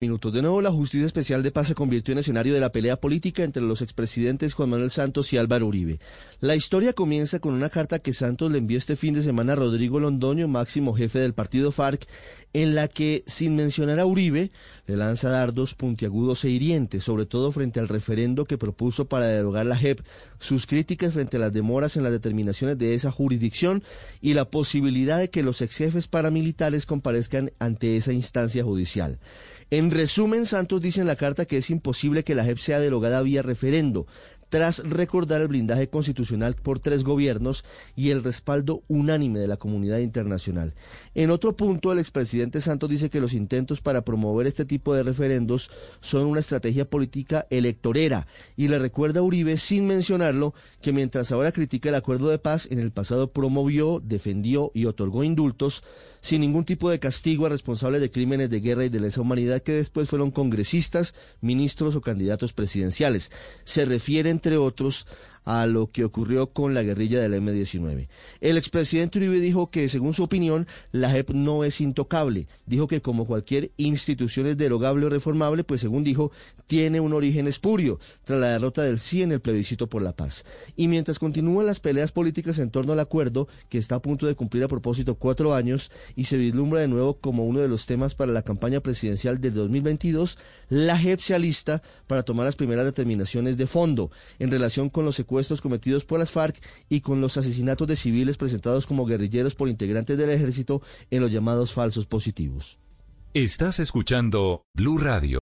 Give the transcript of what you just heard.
Minutos. De nuevo, la Justicia Especial de Paz se convirtió en escenario de la pelea política entre los expresidentes Juan Manuel Santos y Álvaro Uribe. La historia comienza con una carta que Santos le envió este fin de semana a Rodrigo Londoño, máximo jefe del partido FARC, en la que, sin mencionar a Uribe, le lanza dardos puntiagudos e hirientes, sobre todo frente al referendo que propuso para derogar la JEP, sus críticas frente a las demoras en las determinaciones de esa jurisdicción y la posibilidad de que los ex jefes paramilitares comparezcan ante esa instancia judicial. En resumen, Santos dice en la carta que es imposible que la JEP sea derogada vía referendo, tras recordar el blindaje constitucional por tres gobiernos y el respaldo unánime de la comunidad internacional. En otro punto, el expresidente Santos dice que los intentos para promover este tipo de referendos son una estrategia política electorera y le recuerda a Uribe, sin mencionarlo, que mientras ahora critica el acuerdo de paz, en el pasado promovió, defendió y otorgó indultos sin ningún tipo de castigo a responsables de crímenes de guerra y de lesa humanidad que después fueron congresistas, ministros o candidatos presidenciales. Se refieren entre otros, a lo que ocurrió con la guerrilla del M-19. El expresidente Uribe dijo que, según su opinión, la JEP no es intocable. Dijo que como cualquier institución es derogable o reformable, pues según dijo, tiene un origen espurio, tras la derrota del sí en el plebiscito por la paz. Y mientras continúan las peleas políticas en torno al acuerdo, que está a punto de cumplir a propósito cuatro años y se vislumbra de nuevo como uno de los temas para la campaña presidencial del 2022, la JEP se alista para tomar las primeras determinaciones de fondo en relación con los cometidos por las FARC y con los asesinatos de civiles presentados como guerrilleros por integrantes del ejército en los llamados falsos positivos. Estás escuchando Blue Radio.